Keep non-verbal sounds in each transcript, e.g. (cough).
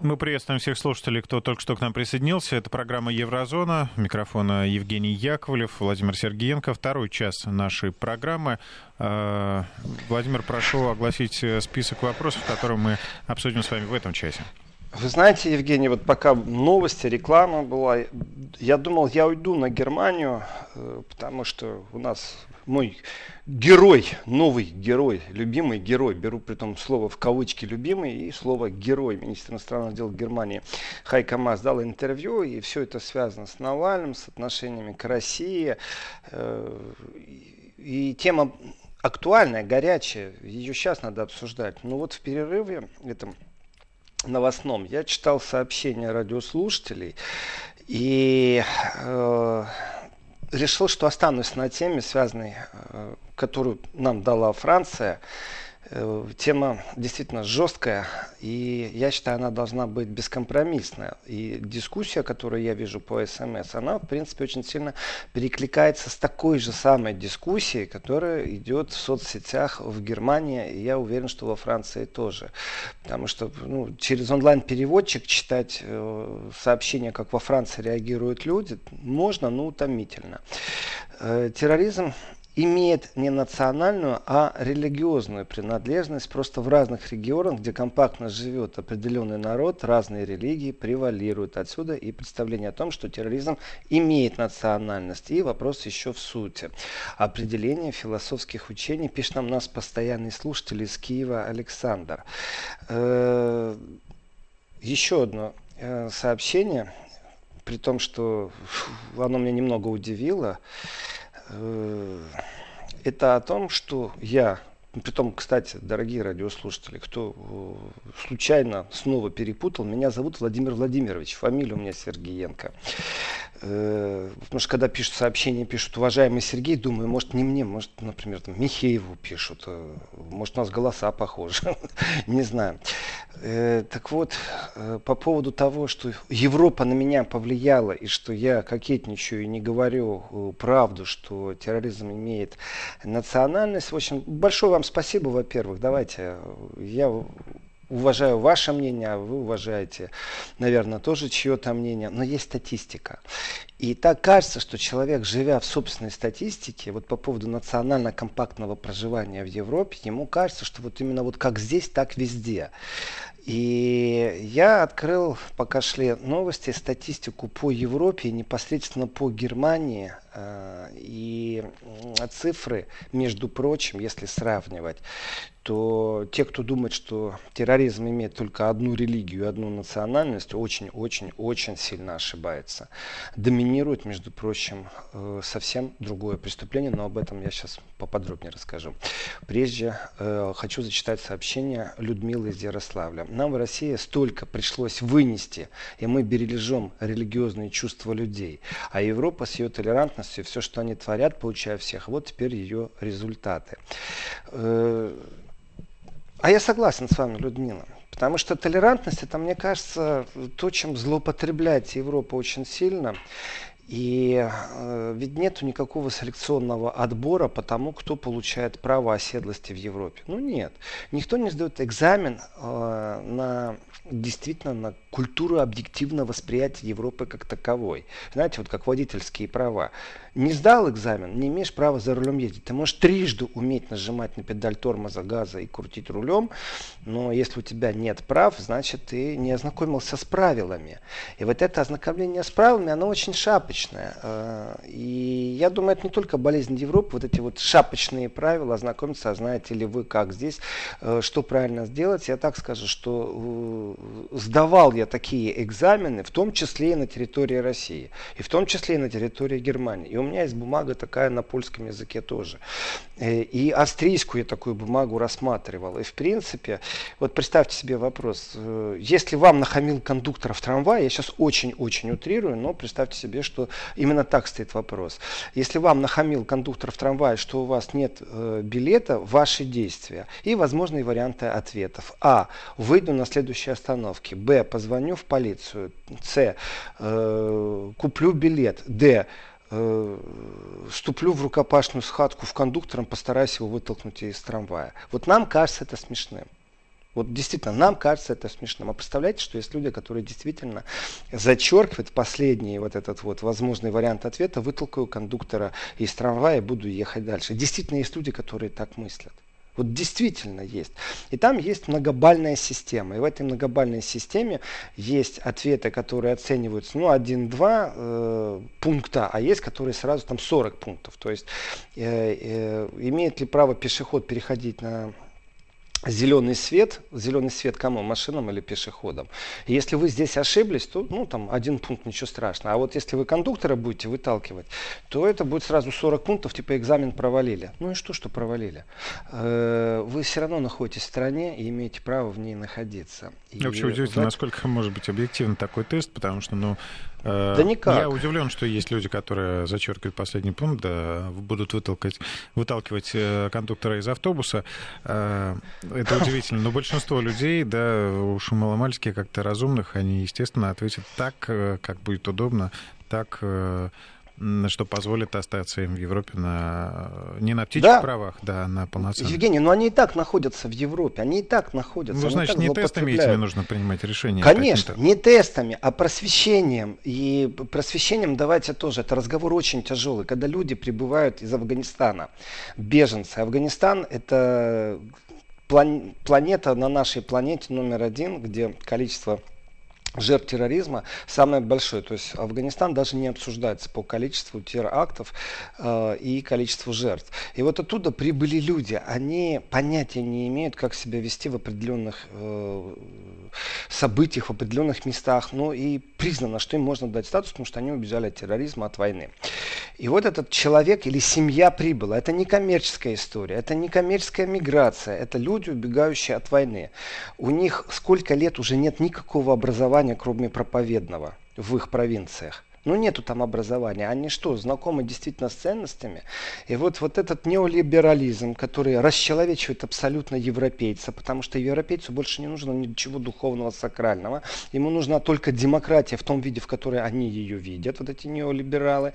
Мы приветствуем всех слушателей, кто только что к нам присоединился. Это программа «Еврозона». Микрофона Евгений Яковлев, Владимир Сергеенко. Второй час нашей программы. Э, Владимир, прошу огласить список вопросов, которые мы обсудим с вами в этом часе. Вы знаете, Евгений, вот пока новости, реклама была, я думал, я уйду на Германию, э, потому что у нас мой герой, новый герой, любимый герой, беру при том слово в кавычки любимый и слово герой, министр иностранных дел Германии Хайка Мас дал интервью, и все это связано с Навальным, с отношениями к России. Э, и тема актуальная, горячая, ее сейчас надо обсуждать. Но вот в перерыве этом новостном я читал сообщения радиослушателей, и э, решил, что останусь на теме, связанной, э, которую нам дала Франция. Э, тема действительно жесткая, и я считаю, она должна быть бескомпромиссная. И дискуссия, которую я вижу по СМС, она, в принципе, очень сильно перекликается с такой же самой дискуссией, которая идет в соцсетях в Германии, и я уверен, что во Франции тоже. Потому что ну, через онлайн-переводчик читать э, сообщения, как во Франции реагируют люди, можно, но утомительно. Э, терроризм имеет не национальную, а религиозную принадлежность. Просто в разных регионах, где компактно живет определенный народ, разные религии превалируют. Отсюда и представление о том, что терроризм имеет национальность. И вопрос еще в сути. Определение философских учений пишет нам нас постоянный слушатель из Киева Александр. Э, еще одно э, сообщение, при том, что оно меня немного удивило. Э, это о том, что я, притом, кстати, дорогие радиослушатели, кто э, случайно снова перепутал, меня зовут Владимир Владимирович, фамилия у меня Сергеенко. Э, потому что когда пишут сообщения, пишут уважаемый Сергей, думаю, может не мне, может, например, там, Михееву пишут, э, может у нас голоса похожи, (laughs) не знаю. Э, так вот, по поводу того, что Европа на меня повлияла и что я кокетничаю и не говорю правду, что терроризм имеет национальность. В общем, большое вам спасибо, во-первых. Давайте, я уважаю ваше мнение, а вы уважаете, наверное, тоже чье-то мнение, но есть статистика. И так кажется, что человек, живя в собственной статистике, вот по поводу национально-компактного проживания в Европе, ему кажется, что вот именно вот как здесь, так везде. И я открыл, пока шли новости, статистику по Европе, непосредственно по Германии. Э, и цифры, между прочим, если сравнивать, то те, кто думает, что терроризм имеет только одну религию одну национальность, очень-очень-очень сильно ошибается. Доминирует, между прочим, э, совсем другое преступление, но об этом я сейчас поподробнее расскажу. Прежде э, хочу зачитать сообщение Людмилы из Ярославля. Нам в России столько пришлось вынести, и мы бережем религиозные чувства людей. А Европа с ее толерантностью, все, что они творят, получая всех, вот теперь ее результаты. Э, а я согласен с вами, Людмила. Потому что толерантность, это, мне кажется, то, чем злоупотребляет Европа очень сильно. И э, ведь нету никакого селекционного отбора по тому, кто получает право оседлости в Европе. Ну нет. Никто не сдает экзамен э, на действительно на культуру объективного восприятия Европы как таковой. Знаете, вот как водительские права. Не сдал экзамен, не имеешь права за рулем ездить. Ты можешь трижды уметь нажимать на педаль тормоза газа и крутить рулем, но если у тебя нет прав, значит ты не ознакомился с правилами. И вот это ознакомление с правилами, оно очень шапочное. Э, и я думаю, это не только болезнь Европы, вот эти вот шапочные правила, ознакомиться, а знаете ли вы, как здесь, э, что правильно сделать. Я так скажу, что э, сдавал я такие экзамены, в том числе и на территории России, и в том числе и на территории Германии. И у меня есть бумага такая на польском языке тоже. Э, и австрийскую я такую бумагу рассматривал. И в принципе, вот представьте себе вопрос, если вам нахамил кондуктор в трамвае, я сейчас очень-очень утрирую, но представьте себе, что именно так стоит вопрос. Если вам нахамил кондуктор в трамвае, что у вас нет э, билета, ваши действия и возможные варианты ответов. А. Выйду на следующей остановке. Б. Позвоню в полицию. С. Э, куплю билет. Д э, вступлю в рукопашную схватку в кондуктором, постараюсь его вытолкнуть из трамвая. Вот нам кажется это смешным. Вот действительно, нам кажется это смешным. А представляете, что есть люди, которые действительно зачеркивают последний вот этот вот возможный вариант ответа, вытолкаю кондуктора из трамвая и буду ехать дальше. Действительно, есть люди, которые так мыслят. Вот действительно есть. И там есть многобальная система. И в этой многобальной системе есть ответы, которые оцениваются, ну, 1-2 э, пункта, а есть, которые сразу там 40 пунктов. То есть э, э, имеет ли право пешеход переходить на зеленый свет, зеленый свет кому, машинам или пешеходам. И если вы здесь ошиблись, то ну, там один пункт, ничего страшного. А вот если вы кондуктора будете выталкивать, то это будет сразу 40 пунктов, типа экзамен провалили. Ну и что, что провалили? Э, вы все равно находитесь в стране и имеете право в ней находиться. И Вообще удивительно, в... насколько может быть объективен такой тест, потому что, ну, да никак. Я удивлен, что есть люди, которые зачеркивают последний пункт, да, будут выталкивать, выталкивать э, кондуктора из автобуса. Э, это удивительно. Но большинство людей, да, уж маломальски как-то разумных, они, естественно, ответят так, как будет удобно, так что позволит остаться им в Европе на, не на птичьих да. правах, да, а на полноценных. Евгений, но они и так находятся в Европе, они и так находятся. Ну, значит, не тестами этими нужно принимать решения. Конечно, не тестами, а просвещением. И просвещением давайте тоже, это разговор очень тяжелый, когда люди прибывают из Афганистана, беженцы. Афганистан это планета на нашей планете номер один, где количество жертв терроризма самое большое. То есть Афганистан даже не обсуждается по количеству терактов э, и количеству жертв. И вот оттуда прибыли люди. Они понятия не имеют, как себя вести в определенных э, событиях, в определенных местах. Ну и признано, что им можно дать статус, потому что они убежали от терроризма, от войны. И вот этот человек или семья прибыла. Это не коммерческая история, это не коммерческая миграция. Это люди, убегающие от войны. У них сколько лет уже нет никакого образования, кроме проповедного, в их провинциях. Ну, нету там образования. Они что, знакомы действительно с ценностями? И вот, вот этот неолиберализм, который расчеловечивает абсолютно европейца, потому что европейцу больше не нужно ничего духовного, сакрального. Ему нужна только демократия в том виде, в которой они ее видят, вот эти неолибералы.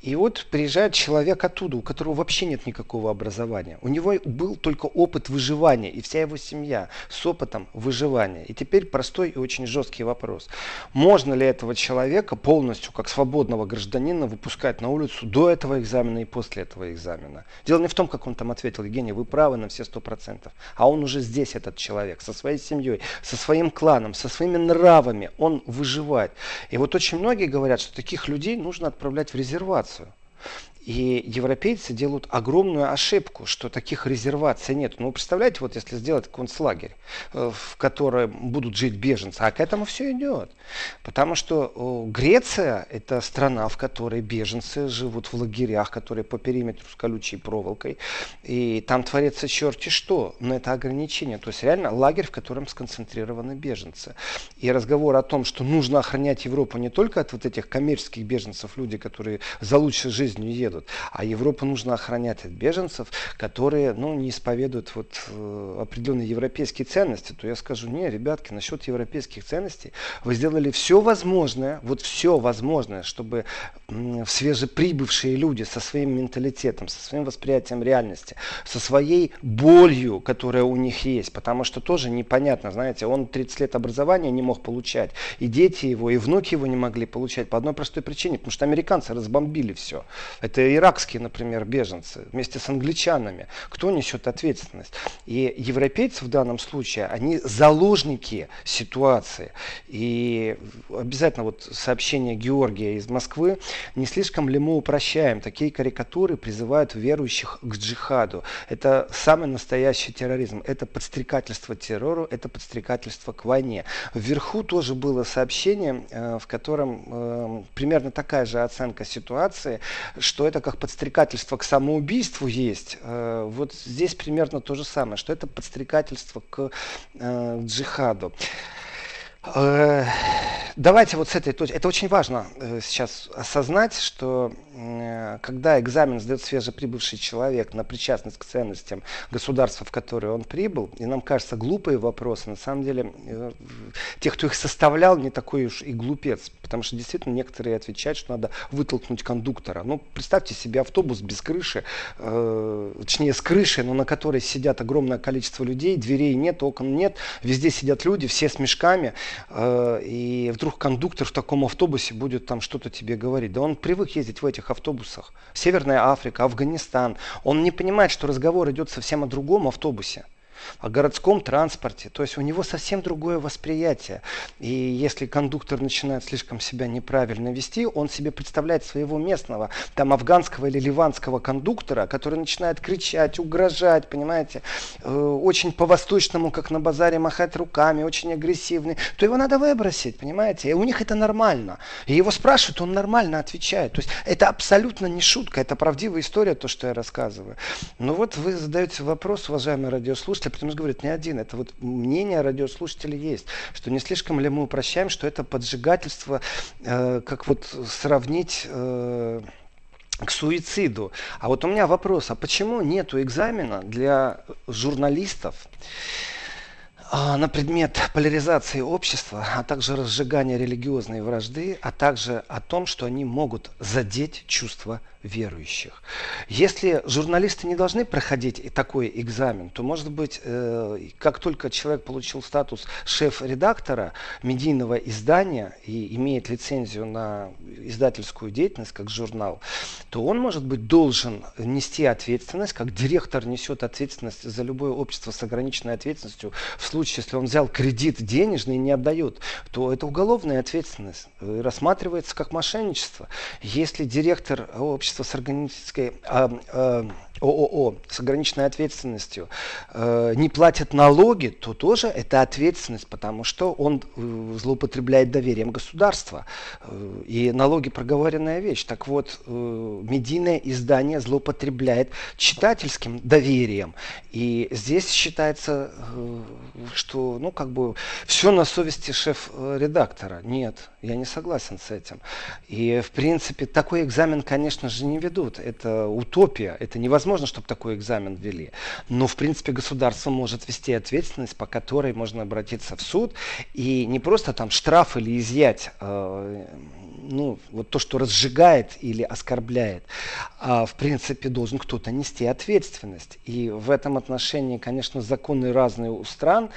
И вот приезжает человек оттуда, у которого вообще нет никакого образования. У него был только опыт выживания, и вся его семья с опытом выживания. И теперь простой и очень жесткий вопрос. Можно ли этого человека полностью, как свободного гражданина выпускать на улицу до этого экзамена и после этого экзамена. Дело не в том, как он там ответил, Евгений, вы правы на все сто процентов. А он уже здесь, этот человек, со своей семьей, со своим кланом, со своими нравами, он выживает. И вот очень многие говорят, что таких людей нужно отправлять в резервацию. И европейцы делают огромную ошибку, что таких резерваций нет. Ну, представляете, вот если сделать концлагерь, э, в котором будут жить беженцы, а к этому все идет. Потому что Греция – это страна, в которой беженцы живут в лагерях, которые по периметру с колючей проволокой. И там творится черти что. Но это ограничение. То есть реально лагерь, в котором сконцентрированы беженцы. И разговор о том, что нужно охранять Европу не только от вот этих коммерческих беженцев, люди, которые за лучшей жизнью едут, едут. А Европу нужно охранять от беженцев, которые ну, не исповедуют вот, э, определенные европейские ценности. То я скажу, не, ребятки, насчет европейских ценностей вы сделали все возможное, вот все возможное, чтобы свежеприбывшие люди со своим менталитетом, со своим восприятием реальности, со своей болью, которая у них есть, потому что тоже непонятно, знаете, он 30 лет образования не мог получать, и дети его, и внуки его не могли получать по одной простой причине, потому что американцы разбомбили все. Это иракские, например, беженцы вместе с англичанами. Кто несет ответственность? И европейцы в данном случае, они заложники ситуации. И обязательно вот сообщение Георгия из Москвы. Не слишком ли мы упрощаем? Такие карикатуры призывают верующих к джихаду. Это самый настоящий терроризм. Это подстрекательство террору, это подстрекательство к войне. Вверху тоже было сообщение, э, в котором э, примерно такая же оценка ситуации, что это как подстрекательство к самоубийству есть, э, вот здесь примерно то же самое, что это подстрекательство к э, джихаду. Э, давайте вот с этой точки. Это очень важно э, сейчас осознать, что когда экзамен сдает свежеприбывший человек на причастность к ценностям государства, в которое он прибыл, и нам кажется глупые вопросы, на самом деле э, тех, кто их составлял, не такой уж и глупец. Потому что действительно некоторые отвечают, что надо вытолкнуть кондуктора. Ну, представьте себе автобус без крыши, э, точнее с крышей, но на которой сидят огромное количество людей, дверей нет, окон нет, везде сидят люди, все с мешками, и вдруг кондуктор в таком автобусе будет там что-то тебе говорить. Да он привык ездить в этих автобусах. Северная Африка, Афганистан. Он не понимает, что разговор идет совсем о другом автобусе о городском транспорте. То есть у него совсем другое восприятие. И если кондуктор начинает слишком себя неправильно вести, он себе представляет своего местного, там, афганского или ливанского кондуктора, который начинает кричать, угрожать, понимаете, э, очень по-восточному, как на базаре, махать руками, очень агрессивный, то его надо выбросить, понимаете. И у них это нормально. И его спрашивают, он нормально отвечает. То есть это абсолютно не шутка, это правдивая история, то, что я рассказываю. Ну вот вы задаете вопрос, уважаемые радиослушатели, потому что говорит не один. Это вот мнение радиослушателей есть, что не слишком ли мы упрощаем, что это поджигательство, э, как вот сравнить... Э, к суициду. А вот у меня вопрос, а почему нету экзамена для журналистов? А, на предмет поляризации общества, а также разжигания религиозной вражды, а также о том, что они могут задеть чувства верующих. Если журналисты не должны проходить такой экзамен, то, может быть, э, как только человек получил статус шеф-редактора медийного издания и имеет лицензию на издательскую деятельность, как журнал, то он, может быть, должен нести ответственность, как директор несет ответственность за любое общество с ограниченной ответственностью. В случае, если он взял кредит денежный и не отдает, то это уголовная ответственность. И рассматривается как мошенничество. Если директор общества с органической а, а, ООО с ограниченной ответственностью э, не платят налоги, то тоже это ответственность, потому что он э, злоупотребляет доверием государства. Э, и налоги проговоренная вещь. Так вот, э, медийное издание злоупотребляет читательским доверием. И здесь считается, э, что ну как бы все на совести шеф-редактора. Нет, я не согласен с этим. И в принципе такой экзамен, конечно же, не ведут. Это утопия, это невозможно чтобы такой экзамен ввели. Но, в принципе, государство может вести ответственность, по которой можно обратиться в суд и не просто там штраф или изъять э, ну, вот то, что разжигает или оскорбляет, а, в принципе, должен кто-то нести ответственность. И в этом отношении, конечно, законы разные у стран,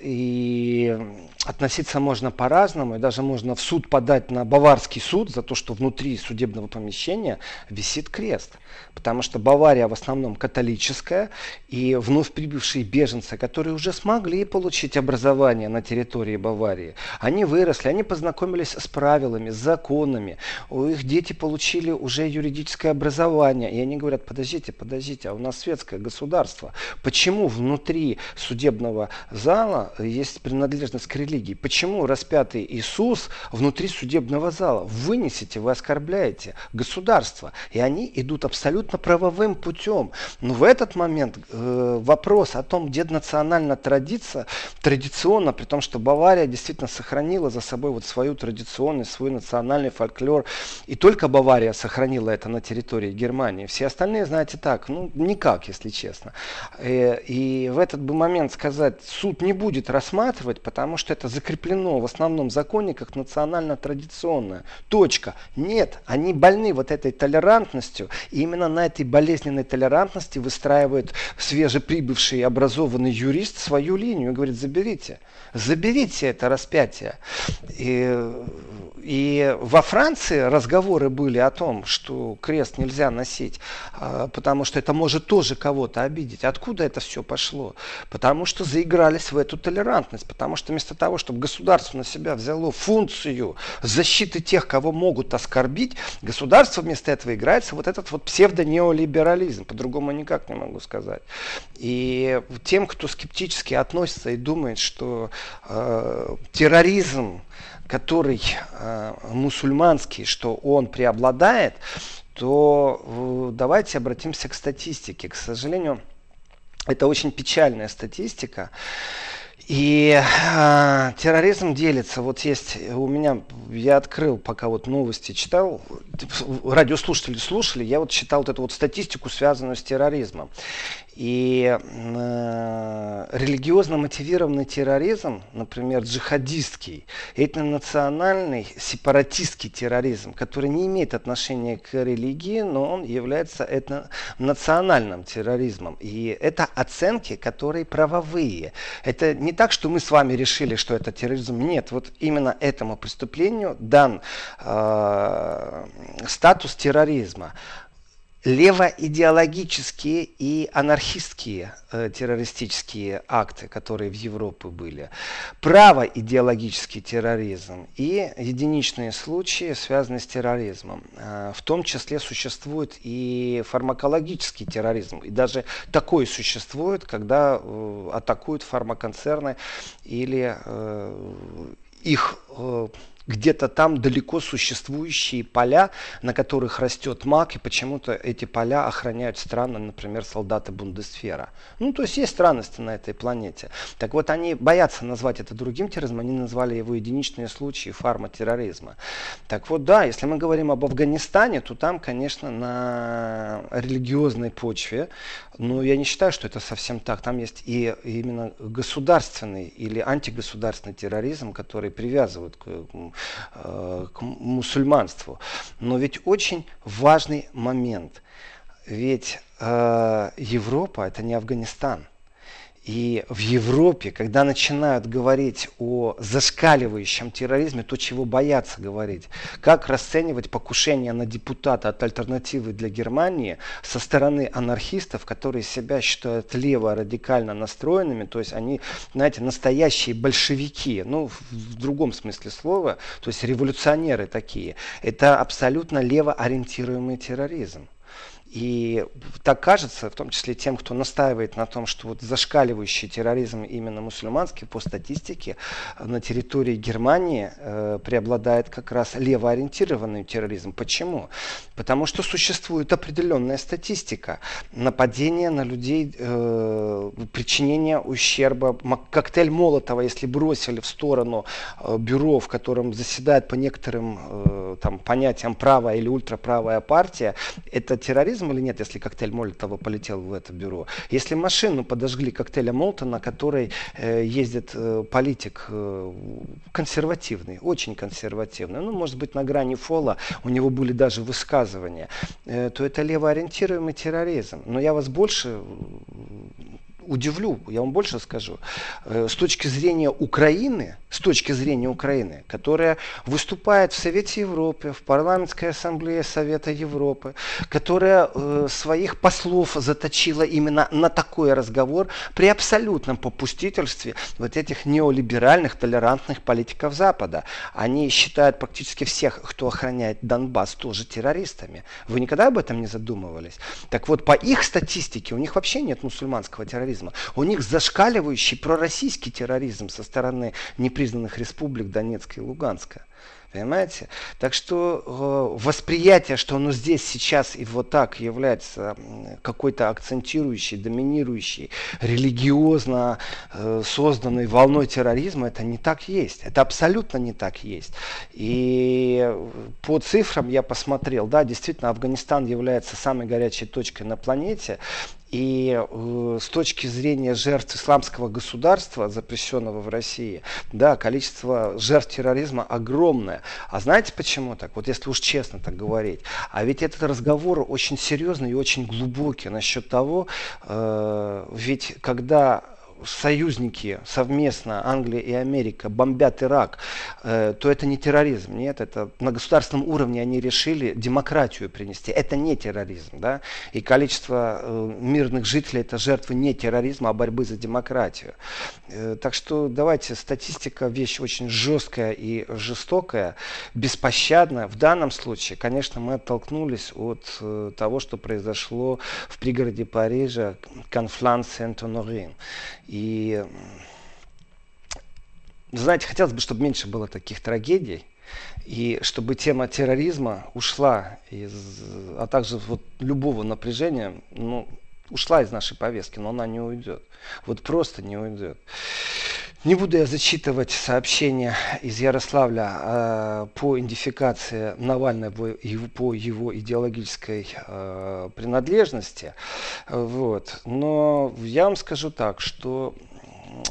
и относиться можно по-разному, и даже можно в суд подать на баварский суд за то, что внутри судебного помещения висит крест. Потому что Бавария в основном католическая, и вновь прибывшие беженцы, которые уже смогли получить образование на территории Баварии, они выросли, они познакомились с правилами, с законами, у их дети получили уже юридическое образование, и они говорят, подождите, подождите, а у нас светское государство, почему внутри судебного зала есть принадлежность к религии? Почему распятый Иисус внутри судебного зала? Вынесите, вы оскорбляете государство, и они идут абсолютно правовым путем. Но в этот момент э, вопрос о том, где национальная традиция, традиционно, при том, что Бавария действительно сохранила за собой вот свою традиционность, свой национальный фольклор, и только Бавария сохранила это на территории Германии. Все остальные, знаете, так, ну, никак, если честно. И, э, и в этот бы момент сказать, суд не будет рассматривать, потому что это закреплено в основном законе как национально-традиционное. Точка. Нет, они больны вот этой толерантностью, и именно на этой болезненной толерантности выстраивает свежеприбывший образованный юрист свою линию и говорит, заберите, заберите это распятие. И, и во Франции разговоры были о том, что крест нельзя носить, а, потому что это может тоже кого-то обидеть. Откуда это все пошло? Потому что заигрались в эту толерантность, потому что вместо того, чтобы государство на себя взяло функцию защиты тех, кого могут оскорбить, государство вместо этого играется вот этот вот псевдонеолиберализм, по-другому никак не могу сказать. И тем, кто скептически относится и думает, что э, терроризм, который э, мусульманский, что он преобладает, то э, давайте обратимся к статистике. К сожалению, это очень печальная статистика. И э, терроризм делится. Вот есть у меня, я открыл, пока вот новости читал, радиослушатели слушали, я вот читал вот эту вот статистику, связанную с терроризмом. И э, религиозно мотивированный терроризм, например, джихадистский, этнонациональный, сепаратистский терроризм, который не имеет отношения к религии, но он является этнонациональным терроризмом. И это оценки, которые правовые. Это не так, что мы с вами решили, что это терроризм. Нет, вот именно этому преступлению дан э, статус терроризма левоидеологические и анархистские э, террористические акты, которые в Европе были, правоидеологический терроризм и единичные случаи, связанные с терроризмом. Э, в том числе существует и фармакологический терроризм. И даже такой существует, когда э, атакуют фармаконцерны или э, их э, где-то там далеко существующие поля, на которых растет мак, и почему-то эти поля охраняют странно, например, солдаты Бундесфера. Ну, то есть есть странности на этой планете. Так вот, они боятся назвать это другим терроризмом, они назвали его единичные случаи фармотерроризма. Так вот, да, если мы говорим об Афганистане, то там, конечно, на религиозной почве, но я не считаю, что это совсем так. Там есть и именно государственный или антигосударственный терроризм, который привязывают к к мусульманству. Но ведь очень важный момент. Ведь э, Европа это не Афганистан. И в Европе, когда начинают говорить о зашкаливающем терроризме, то, чего боятся говорить, как расценивать покушение на депутата от альтернативы для Германии со стороны анархистов, которые себя считают лево радикально настроенными, то есть они, знаете, настоящие большевики, ну, в другом смысле слова, то есть революционеры такие. Это абсолютно лево ориентируемый терроризм. И так кажется, в том числе тем, кто настаивает на том, что вот зашкаливающий терроризм именно мусульманский, по статистике, на территории Германии э, преобладает как раз левоориентированный терроризм. Почему? Потому что существует определенная статистика нападения на людей, э, причинения ущерба. Коктейль Молотова, если бросили в сторону э, бюро, в котором заседает по некоторым э, там, понятиям правая или ультраправая партия, это терроризм терроризм или нет, если коктейль Молотова полетел в это бюро? Если машину подожгли коктейля Молотона, на которой э, ездит э, политик э, консервативный, очень консервативный, ну, может быть, на грани фола, у него были даже высказывания, э, то это левоориентируемый терроризм. Но я вас больше удивлю, я вам больше скажу, э, с точки зрения Украины, с точки зрения Украины, которая выступает в Совете Европы, в парламентской ассамблее Совета Европы, которая э, своих послов заточила именно на такой разговор при абсолютном попустительстве вот этих неолиберальных, толерантных политиков Запада. Они считают практически всех, кто охраняет Донбасс, тоже террористами. Вы никогда об этом не задумывались? Так вот, по их статистике у них вообще нет мусульманского терроризма. У них зашкаливающий пророссийский терроризм со стороны непризнанных признанных республик Донецка и Луганска. Понимаете? Так что э, восприятие, что оно здесь сейчас и вот так является какой-то акцентирующей, доминирующей, религиозно э, созданной волной терроризма, это не так есть. Это абсолютно не так есть. И по цифрам я посмотрел, да, действительно, Афганистан является самой горячей точкой на планете. И э, с точки зрения жертв исламского государства, запрещенного в России, да, количество жертв терроризма огромное. А знаете почему так? Вот если уж честно так говорить. А ведь этот разговор очень серьезный и очень глубокий насчет того, э, ведь когда союзники совместно, Англия и Америка, бомбят Ирак, э, то это не терроризм. Нет, это на государственном уровне они решили демократию принести. Это не терроризм. Да? И количество э, мирных жителей это жертвы не терроризма, а борьбы за демократию. Э, так что давайте, статистика вещь очень жесткая и жестокая, беспощадная. В данном случае, конечно, мы оттолкнулись от э, того, что произошло в пригороде Парижа, Конфлан Сент-Онорин. И, знаете, хотелось бы, чтобы меньше было таких трагедий. И чтобы тема терроризма ушла, из, а также вот любого напряжения, ну, ушла из нашей повестки, но она не уйдет. Вот просто не уйдет. Не буду я зачитывать сообщения из Ярославля э, по идентификации Навального по его идеологической э, принадлежности. Вот. Но я вам скажу так, что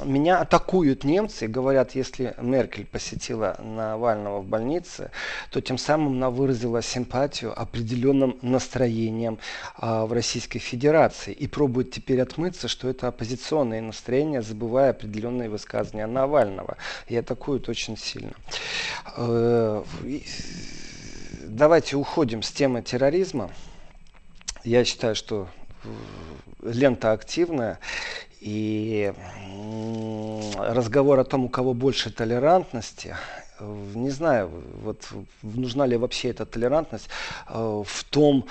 меня атакуют немцы и говорят, если Меркель посетила Навального в больнице, то тем самым она выразила симпатию определенным настроением а, в Российской Федерации и пробует теперь отмыться, что это оппозиционные настроения, забывая определенные высказывания Навального. И атакуют очень сильно. Э, давайте уходим с темы терроризма. Я считаю, что лента активная. И разговор о том, у кого больше толерантности, не знаю, вот нужна ли вообще эта толерантность э, в том,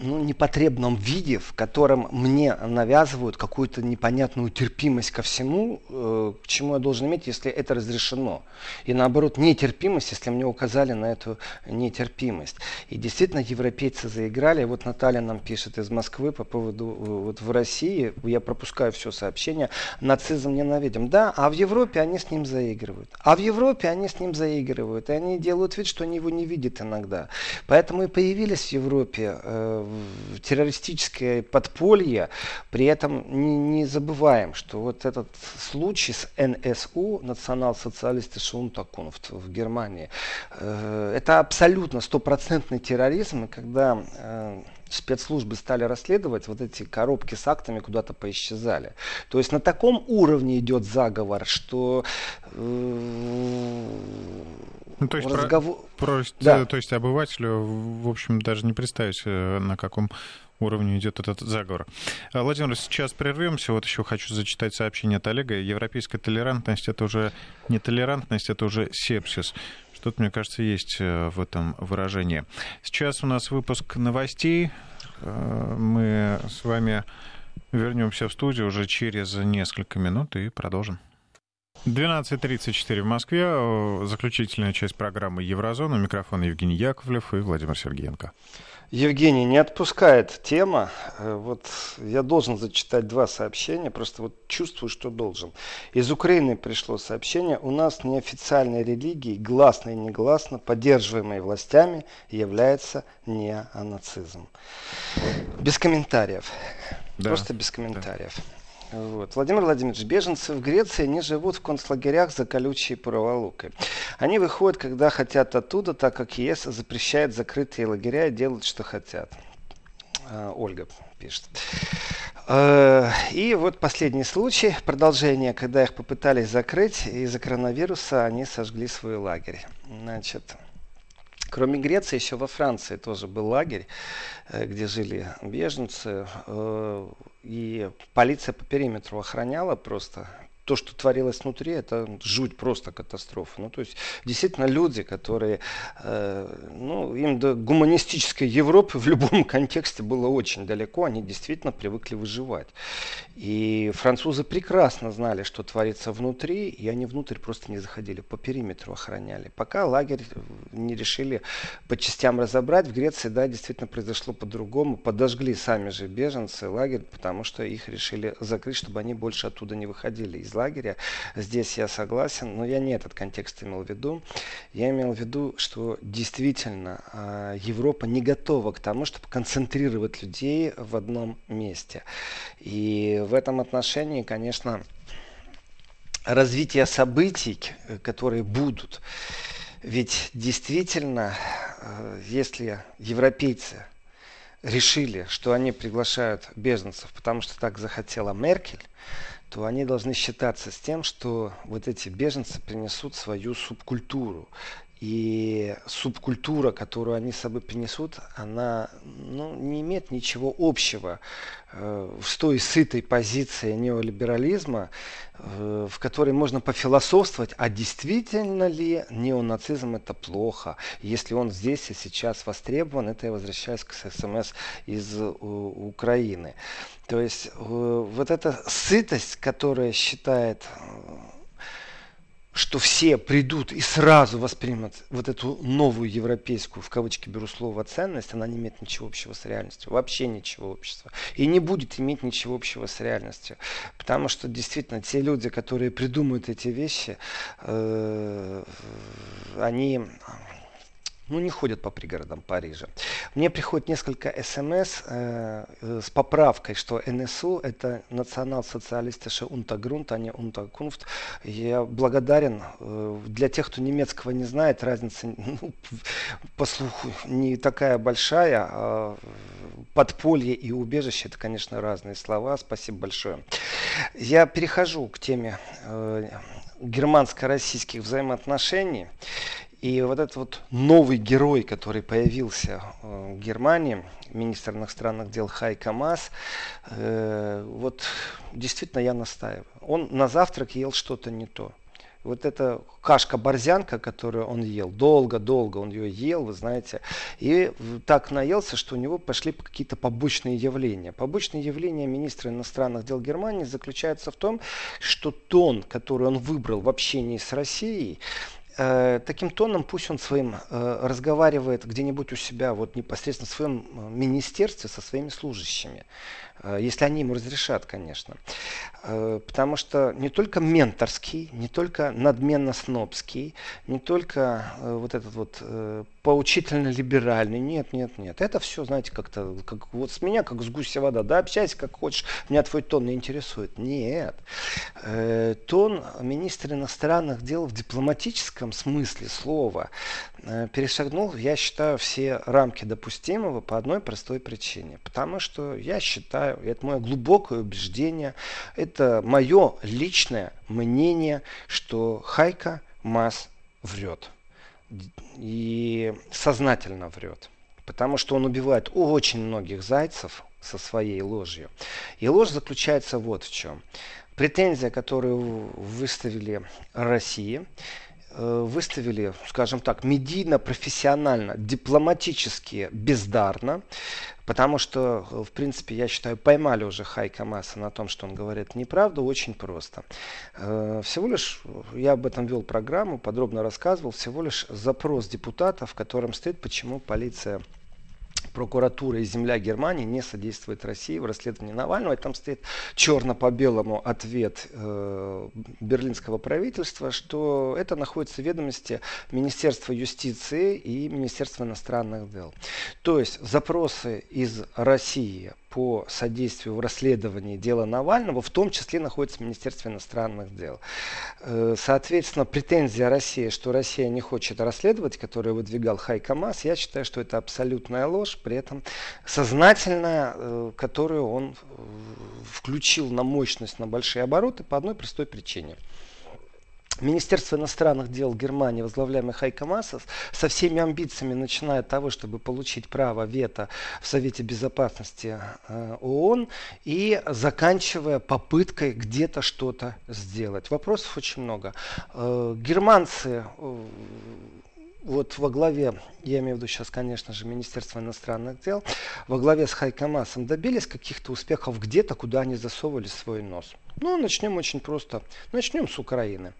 ну, непотребном виде, в котором мне навязывают какую-то непонятную терпимость ко всему, э, к чему я должен иметь, если это разрешено. И наоборот, нетерпимость, если мне указали на эту нетерпимость. И действительно, европейцы заиграли. Вот Наталья нам пишет из Москвы по поводу, э, вот в России, я пропускаю все сообщения, нацизм ненавидим. Да, а в Европе они с ним заигрывают. А в Европе они с ним заигрывают. И они делают вид, что они его не видят иногда. Поэтому и появились в Европе э, террористическое подполье. При этом не, не забываем, что вот этот случай с НСУ, национал-социалисты Шунтакун в, в Германии, э, это абсолютно стопроцентный терроризм, и когда э, спецслужбы стали расследовать, вот эти коробки с актами куда-то поисчезали. То есть на таком уровне идет заговор, что э, ну, то есть, разговор... про, да. то есть обывателю, в общем, даже не представить, э, на каком уровне идет этот заговор. А, Владимир, сейчас прервемся. Вот еще хочу зачитать сообщение от Олега. Европейская толерантность это уже не толерантность, это уже сепсис. Что-то, мне кажется, есть э, в этом выражении. Сейчас у нас выпуск новостей. Э, мы с вами вернемся в студию уже через несколько минут и продолжим. 12.34 в Москве. Заключительная часть программы «Еврозона». Микрофон Евгений Яковлев и Владимир Сергеенко. Евгений, не отпускает тема. Э, вот я должен зачитать два сообщения, просто вот чувствую, что должен. Из Украины пришло сообщение. У нас неофициальной религией, гласно и негласно, поддерживаемой властями, является неонацизм. Без комментариев. Да, просто без комментариев. Да. Вот. Владимир Владимирович, беженцы в Греции не живут в концлагерях за колючей проволокой. Они выходят, когда хотят оттуда, так как ЕС запрещает закрытые лагеря и делают, что хотят. А, Ольга пишет. Э, и вот последний случай, продолжение, когда их попытались закрыть, из-за коронавируса они сожгли свой лагерь. Значит, Кроме Греции, еще во Франции тоже был лагерь, э, где жили беженцы. И полиция по периметру охраняла просто то, что творилось внутри, это жуть, просто катастрофа. Ну, то есть, действительно, люди, которые, э, ну, им до гуманистической Европы в любом (laughs) контексте было очень далеко, они действительно привыкли выживать. И французы прекрасно знали, что творится внутри, и они внутрь просто не заходили, по периметру охраняли. Пока лагерь не решили по частям разобрать, в Греции, да, действительно произошло по-другому. Подожгли сами же беженцы лагерь, потому что их решили закрыть, чтобы они больше оттуда не выходили из лагеря. Здесь я согласен, но я не этот контекст имел в виду. Я имел в виду, что действительно а, Европа не готова к тому, чтобы концентрировать людей в одном месте. И в этом отношении, конечно, развитие событий, которые будут, ведь действительно, э, если европейцы решили, что они приглашают беженцев, потому что так захотела Меркель, то они должны считаться с тем, что вот эти беженцы принесут свою субкультуру. И субкультура, которую они с собой принесут, она ну, не имеет ничего общего э, с той сытой позицией неолиберализма, э, в которой можно пофилософствовать, а действительно ли неонацизм это плохо. Если он здесь и сейчас востребован, это я возвращаюсь к СМС из э, Украины. То есть э, вот эта сытость, которая считает что все придут и сразу воспримут вот эту новую европейскую, в кавычки беру слово, ценность, она не имеет ничего общего с реальностью. Вообще ничего общего. И не будет иметь ничего общего с реальностью. Потому что действительно те люди, которые придумают эти вещи, э, они ну, не ходят по пригородам Парижа. Мне приходит несколько смс э, э, с поправкой, что НСУ это национал-социалистische Untergrund, а не Unterkunft. Я благодарен. Э, для тех, кто немецкого не знает, разница, (laughs) ну, по слуху, не такая большая. А подполье и убежище это, конечно, разные слова. Спасибо большое. Я перехожу к теме э, германско-российских взаимоотношений. И вот этот вот новый герой, который появился э, в Германии, министр иностранных дел Хайка Мас, э, вот действительно я настаиваю. Он на завтрак ел что-то не то. Вот эта кашка-борзянка, которую он ел, долго-долго он ее ел, вы знаете, и так наелся, что у него пошли какие-то побочные явления. Побочные явления министра иностранных дел Германии заключаются в том, что тон, который он выбрал в общении с Россией, Э, таким тоном пусть он своим э, разговаривает где-нибудь у себя, вот непосредственно в своем э, министерстве со своими служащими. Э, если они ему разрешат, конечно. Э, потому что не только менторский, не только надменно-снобский, не только э, вот этот вот поучительно-либеральный, нет, нет, нет. Это все, знаете, как-то, как, вот с меня, как с гуся вода, да, общайся как хочешь, меня твой тон не интересует. Нет. Тон министра иностранных дел в дипломатическом смысле слова перешагнул, я считаю, все рамки допустимого по одной простой причине. Потому что я считаю, считаю, это мое глубокое убеждение, это мое личное мнение, что Хайка Мас врет. И сознательно врет. Потому что он убивает очень многих зайцев со своей ложью. И ложь заключается вот в чем. Претензия, которую выставили России, выставили, скажем так, медийно, профессионально, дипломатически бездарно. Потому что, э, в принципе, я считаю, поймали уже Хайка Масса на том, что он говорит неправду, очень просто. Э, всего лишь, я об этом вел программу, подробно рассказывал, всего лишь запрос депутатов, в котором стоит, почему полиция прокуратура и земля Германии не содействует России в расследовании Навального. И там стоит черно по белому ответ э, берлинского правительства, что это находится в ведомости Министерства юстиции и Министерства иностранных дел. То есть запросы из России по содействию в расследовании дела Навального, в том числе находится в Министерстве иностранных дел. Э, соответственно, претензия России, что Россия не хочет расследовать, которую выдвигал Хайка Мас, я считаю, что это абсолютная ложь, при этом сознательная, э, которую он э, включил на мощность, на большие обороты по одной простой причине – Министерство иностранных дел Германии, возглавляемое Хайко Массос, со всеми амбициями, начиная от того, чтобы получить право вето в Совете Безопасности э, ООН и заканчивая попыткой где-то что-то сделать. Вопросов очень много. Э, германцы э, вот во главе, я имею в виду сейчас, конечно же, Министерство иностранных дел, во главе с Хайкомасом добились каких-то успехов где-то, куда они засовывали свой нос. Ну, начнем очень просто. Начнем с Украины.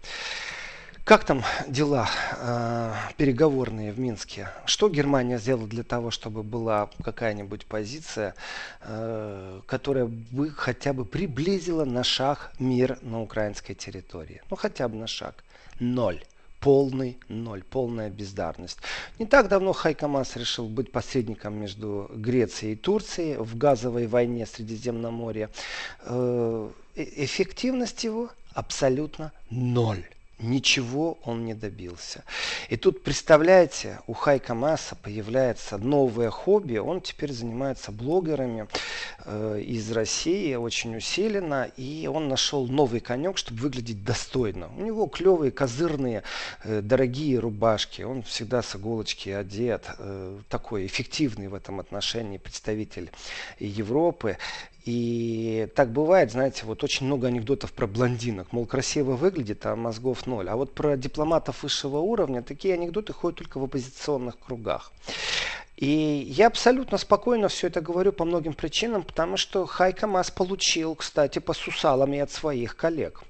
Как там дела э, переговорные в Минске? Что Германия сделала для того, чтобы была какая-нибудь позиция, э, которая бы хотя бы приблизила на шаг мир на украинской территории? Ну, хотя бы на шаг. Ноль полный ноль, полная бездарность. Не так давно Хайкамас решил быть посредником между Грецией и Турцией в газовой войне Средиземноморья. Э, э, эффективность его абсолютно ноль ничего он не добился. И тут, представляете, у Хайка Масса появляется новое хобби. Он теперь занимается блогерами э, из России очень усиленно. И он нашел новый конек, чтобы выглядеть достойно. У него клевые, козырные, э, дорогие рубашки. Он всегда с иголочки одет. Э, такой эффективный в этом отношении представитель Европы. И так бывает, знаете, вот очень много анекдотов про блондинок. Мол, красиво выглядит, а мозгов ноль. А вот про дипломатов высшего уровня такие анекдоты ходят только в оппозиционных кругах. И я абсолютно спокойно все это говорю по многим причинам, потому что Хайка Мас получил, кстати, по сусалам и от своих коллег.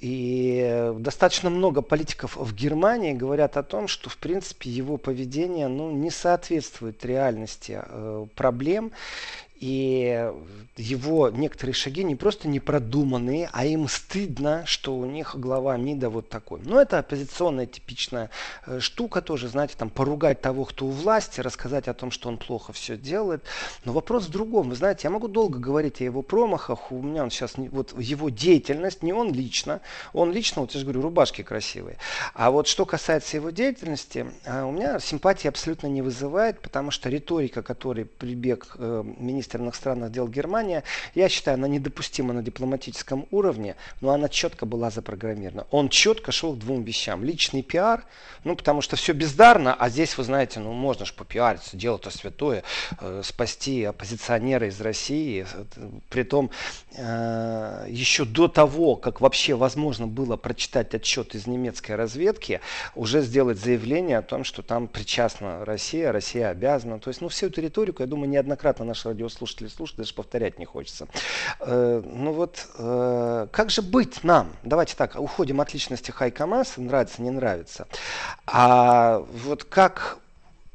И достаточно много политиков в Германии говорят о том, что в принципе его поведение ну, не соответствует реальности э, проблем и его некоторые шаги не просто не продуманные, а им стыдно, что у них глава МИДа вот такой. Но это оппозиционная типичная э, штука тоже, знаете, там поругать того, кто у власти, рассказать о том, что он плохо все делает. Но вопрос в другом. Вы знаете, я могу долго говорить о его промахах. У меня он сейчас, вот его деятельность, не он лично. Он лично, вот я же говорю, рубашки красивые. А вот что касается его деятельности, э, у меня симпатии абсолютно не вызывает, потому что риторика, которой прибег э, министр министр иностранных дел Германии, я считаю, она недопустима на дипломатическом уровне, но она четко была запрограммирована. Он четко шел к двум вещам. Личный пиар, ну, потому что все бездарно, а здесь, вы знаете, ну, можно же попиариться, дело-то святое, э, спасти оппозиционера из России, притом э, еще до того, как вообще возможно было прочитать отчет из немецкой разведки, уже сделать заявление о том, что там причастна Россия, Россия обязана. То есть, ну, всю эту риторику, я думаю, неоднократно наши радиослушатели слушают, даже повторять не хочется. Э, ну вот, э, как же быть нам? Давайте так, уходим от личности Хайкамаса, нравится, не нравится. А вот как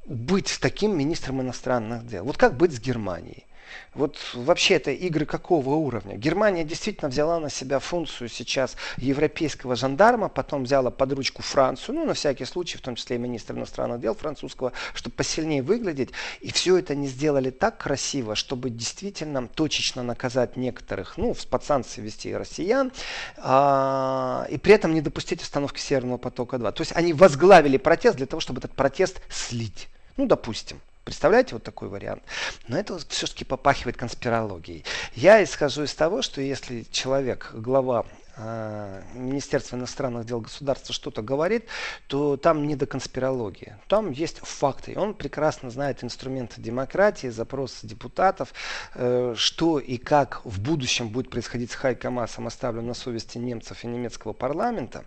быть таким министром иностранных дел? Вот как быть с Германией? Вот вообще это игры какого уровня? Германия действительно взяла на себя функцию сейчас европейского жандарма, потом взяла под ручку Францию, ну на всякий случай, в том числе и министр иностранных дел французского, чтобы посильнее выглядеть. И все это не сделали так красиво, чтобы действительно точечно наказать некоторых, ну, под санкции вести россиян, а, и при этом не допустить остановки Северного потока-2. То есть они возглавили протест для того, чтобы этот протест слить. Ну, допустим. Представляете вот такой вариант? Но это все-таки попахивает конспирологией. Я исхожу из того, что если человек, глава Министерство иностранных дел государства что-то говорит, то там не до конспирологии. Там есть факты. Он прекрасно знает инструменты демократии, запросы депутатов, э, что и как в будущем будет происходить с Хайкамасом, оставлен на совести немцев и немецкого парламента.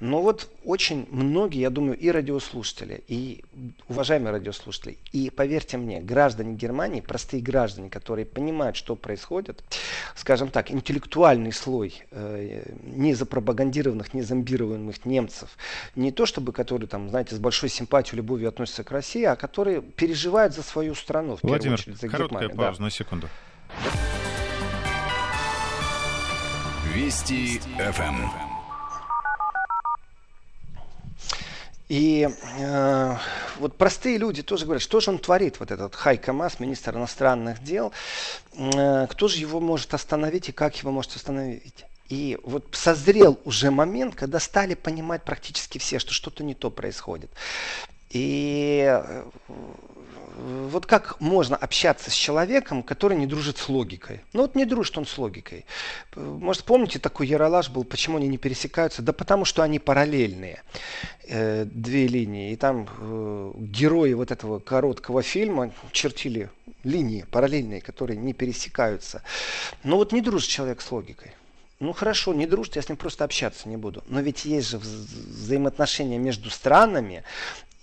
Но вот очень многие, я думаю, и радиослушатели, и уважаемые радиослушатели, и поверьте мне, граждане Германии, простые граждане, которые понимают, что происходит, скажем так, интеллектуальный слой э, не запропагандированных, не зомбированных немцев, не то чтобы которые там, знаете, с большой симпатией, любовью относятся к России, а которые переживают за свою страну, в Владимир, первую очередь, за короткая Германию. пауза Да. на секунду. Вести ФМ. И э, вот простые люди тоже говорят, что же он творит, вот этот Хайка Мас, министр иностранных дел, Э, кто же его может остановить и как его может остановить? И вот созрел уже момент, когда стали понимать практически все, что что-то не то происходит. И э, вот как можно общаться с человеком, который не дружит с логикой? Ну вот не дружит он с логикой. Может, помните, такой яролаж был, почему они не пересекаются? Да потому что они параллельные, э, две линии. И там э, герои вот этого короткого фильма чертили линии параллельные, которые не пересекаются. Но вот не дружит человек с логикой. Ну хорошо, не дружит, я с ним просто общаться не буду. Но ведь есть же вза- взаимоотношения между странами,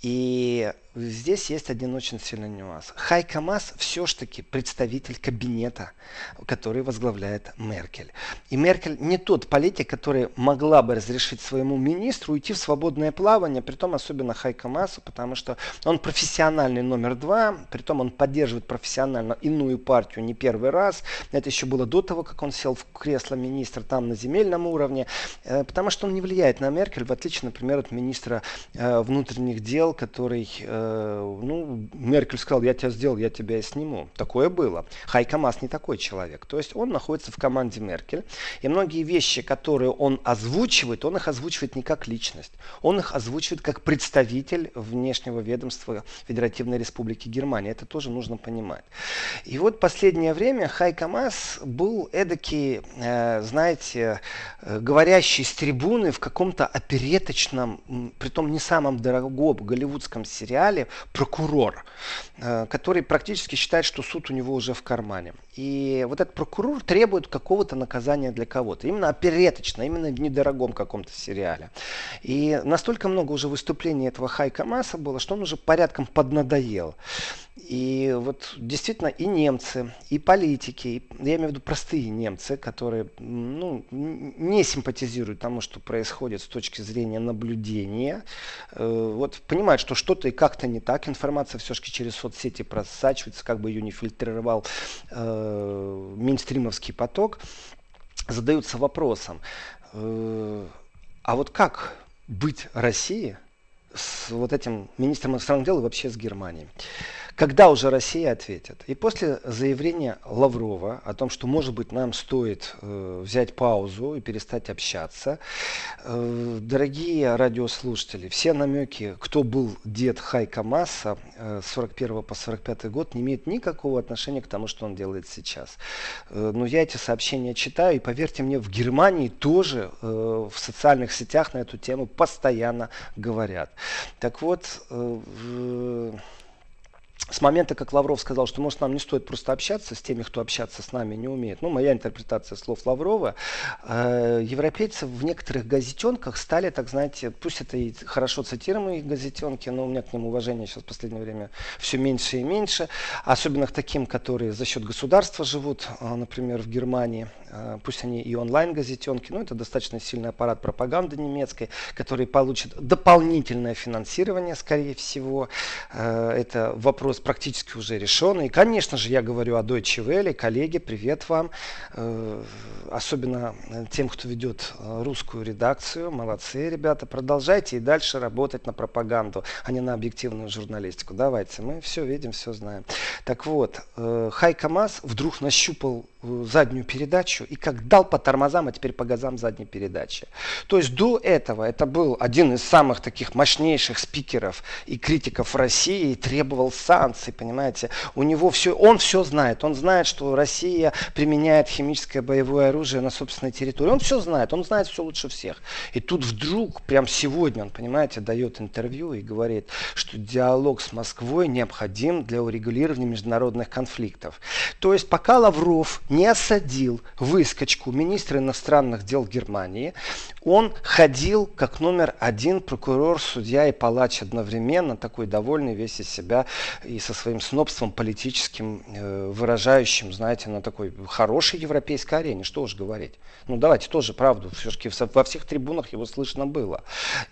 и здесь есть один очень сильный нюанс. Хайка Мас все-таки представитель кабинета, который возглавляет Меркель. И Меркель не тот политик, который могла бы разрешить своему министру уйти в свободное плавание, притом особенно Хайка Масу, потому что он профессиональный номер два, притом он поддерживает профессионально иную партию не первый раз. Это еще было до того, как он сел в кресло министра там на земельном уровне, э, потому что он не влияет на Меркель, в отличие, например, от министра э, внутренних дел, который, э, ну, Меркель сказал, я тебя сделал, я тебя и сниму. Такое было. Хайка Мас не такой человек. То есть он находится в команде Меркель, и многие вещи, которые он озвучивает, он их озвучивает не как личность. Он их озвучивает как представитель внешнего ведомства Федеративной Республики Германия. Это тоже нужно понимать. И вот последнее время Хайка Мас был эдакий, э, знаете, э, говорящий с трибуны в каком-то опереточном, притом не самом дорогом голливудском сериале прокурор, э, который практически считает, что суд у него уже в кармане. И вот этот прокурор требует какого-то наказания для кого-то. Именно опереточно, именно в недорогом каком-то сериале. И настолько много уже выступлений этого Хайка Маса было, что он уже порядком поднадоел. И вот действительно и немцы, и политики, и, я имею в виду простые немцы, которые ну, не симпатизируют тому, что происходит с точки зрения наблюдения, э, вот понимают, что что-то и как-то не так, информация все-таки через соцсети просачивается, как бы ее не фильтровал э, мейнстримовский поток, задаются вопросом, э, а вот как быть России с вот этим министром иностранных дел и вообще с Германией? Когда уже Россия ответит? И после заявления Лаврова о том, что, может быть, нам стоит э, взять паузу и перестать общаться, э, дорогие радиослушатели, все намеки, кто был дед Хайка Масса э, с 41 по 45 год, не имеют никакого отношения к тому, что он делает сейчас. Э, но я эти сообщения читаю, и поверьте мне, в Германии тоже э, в социальных сетях на эту тему постоянно говорят. Так вот, э, с момента, как Лавров сказал, что, может, нам не стоит просто общаться с теми, кто общаться с нами не умеет, ну, моя интерпретация слов Лаврова, э, европейцы в некоторых газетенках стали, так знаете, пусть это и хорошо цитируемые газетенки, но у меня к ним уважение сейчас в последнее время все меньше и меньше, особенно к таким, которые за счет государства живут, э, например, в Германии, э, пусть они и онлайн-газетенки, но это достаточно сильный аппарат пропаганды немецкой, который получит дополнительное финансирование, скорее всего, э, это вопрос вопрос практически уже решен. И, конечно же, я говорю о Deutsche Welle. Коллеги, привет вам. Э, особенно тем, кто ведет э, русскую редакцию. Молодцы, ребята. Продолжайте и дальше работать на пропаганду, а не на объективную журналистику. Давайте, мы все видим, все знаем. Так вот, э, Хайка Мас вдруг нащупал заднюю передачу и как дал по тормозам, а теперь по газам задней передачи. То есть до этого это был один из самых таких мощнейших спикеров и критиков России и требовал санкций, понимаете. У него все, он все знает. Он знает, что Россия применяет химическое боевое оружие на собственной территории. Он все знает, он знает все лучше всех. И тут вдруг, прям сегодня, он, понимаете, дает интервью и говорит, что диалог с Москвой необходим для урегулирования международных конфликтов. То есть пока Лавров не осадил выскочку министра иностранных дел Германии, он ходил как номер один прокурор, судья и палач одновременно, такой довольный весь из себя и со своим снобством политическим, э, выражающим, знаете, на такой хорошей европейской арене, что уж говорить. Ну давайте тоже правду, все-таки во всех трибунах его слышно было.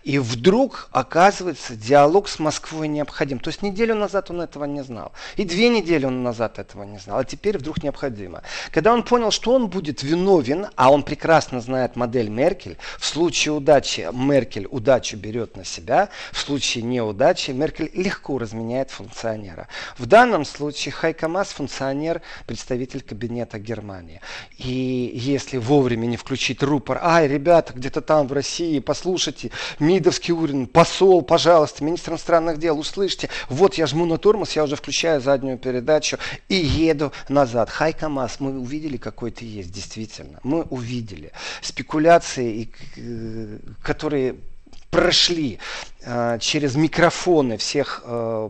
И вдруг, оказывается, диалог с Москвой необходим. То есть неделю назад он этого не знал. И две недели он назад этого не знал. А теперь вдруг необходимо. Когда он понял, что он будет виновен, а он прекрасно знает модель Меркель, в случае удачи Меркель удачу берет на себя, в случае неудачи Меркель легко разменяет функционера. В данном случае Хайка Мас функционер, представитель кабинета Германии. И если вовремя не включить рупор, ай, ребята, где-то там в России, послушайте, Мидовский уровень, посол, пожалуйста, министр иностранных дел, услышьте, вот я жму на тормоз, я уже включаю заднюю передачу и еду назад. Хайка Мас, мы увидели, какой ты есть, действительно. Мы увидели. Спекуляции, э, которые прошли э, через микрофоны всех э,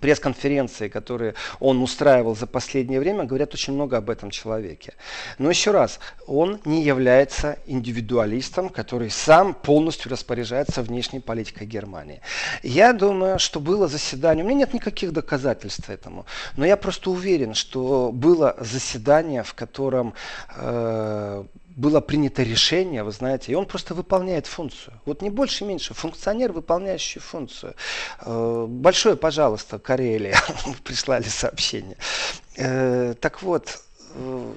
пресс-конференции, которые он устраивал за последнее время, говорят очень много об этом человеке. Но еще раз, он не является индивидуалистом, который сам полностью распоряжается внешней политикой Германии. Я думаю, что было заседание, у меня нет никаких доказательств этому, но я просто уверен, что было заседание, в котором э, было принято решение, вы знаете, и он просто выполняет функцию. Вот не больше, меньше. Функционер, выполняющий функцию. Э, большое, пожалуйста, Карелия, (laughs) прислали сообщение. Э, так вот, э,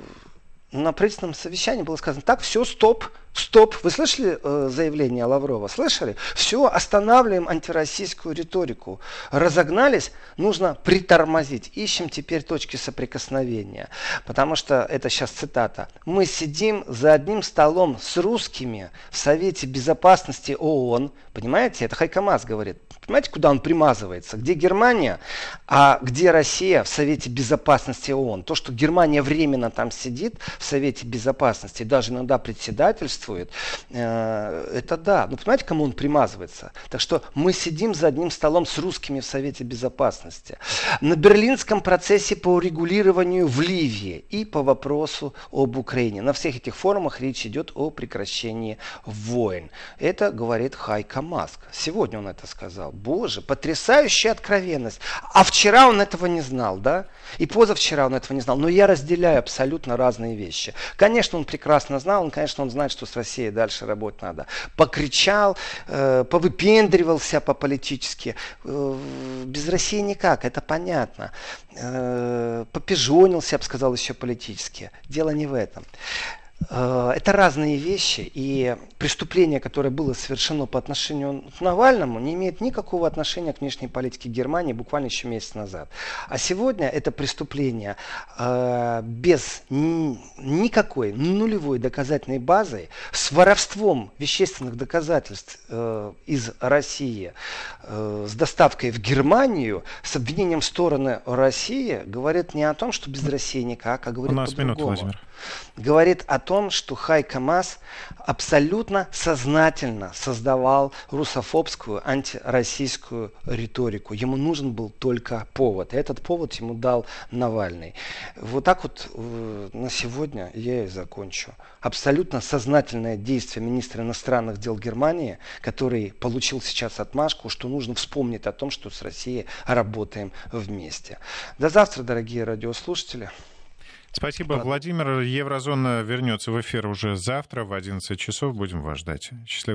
на правительственном совещании было сказано, так, все, стоп, Стоп, вы слышали э, заявление Лаврова? Слышали? Все, останавливаем антироссийскую риторику. Разогнались, нужно притормозить. Ищем теперь точки соприкосновения. Потому что, это сейчас цитата, мы сидим за одним столом с русскими в Совете Безопасности ООН. Понимаете, это Хайкамаз говорит. Понимаете, куда он примазывается? Где Германия, а где Россия в Совете Безопасности ООН? То, что Германия временно там сидит в Совете Безопасности, даже иногда председательствует. Э, это да. Но понимаете, кому он примазывается? Так что мы сидим за одним столом с русскими в Совете Безопасности. На берлинском процессе по урегулированию в Ливии и по вопросу об Украине. На всех этих форумах речь идет о прекращении войн. Это говорит Хайка Маск. Сегодня он это сказал. Боже, потрясающая откровенность. А вчера он этого не знал, да? И позавчера он этого не знал. Но я разделяю абсолютно разные вещи. Конечно, он прекрасно знал, он, конечно, он знает, что с Россией дальше работать надо. Покричал, э, повыпендривался по-политически. Э, без России никак, это понятно. Э, попижонился, я бы сказал, еще политически. Дело не в этом. Э, это разные вещи, и преступление, которое было совершено по отношению к Навальному, не имеет никакого отношения к внешней политике Германии буквально еще месяц назад. А сегодня это преступление э, без ни, никакой нулевой доказательной базы, с воровством вещественных доказательств э, из России, э, с доставкой в Германию, с обвинением стороны России, говорит не о том, что без России никак, а говорит У нас минута, Владимир. Говорит о том, что Хайка Мас абсолютно сознательно создавал русофобскую, антироссийскую риторику. Ему нужен был только повод. И этот повод ему дал Навальный. Вот так вот э, на сегодня я и закончу. Абсолютно сознательное действие министра иностранных дел Германии, который получил сейчас отмашку, что нужно вспомнить о том, что с Россией работаем вместе. До завтра, дорогие радиослушатели. Спасибо, Ладно. Владимир. Еврозона вернется в эфир уже завтра в 11 часов. Будем вас ждать. Счастливо.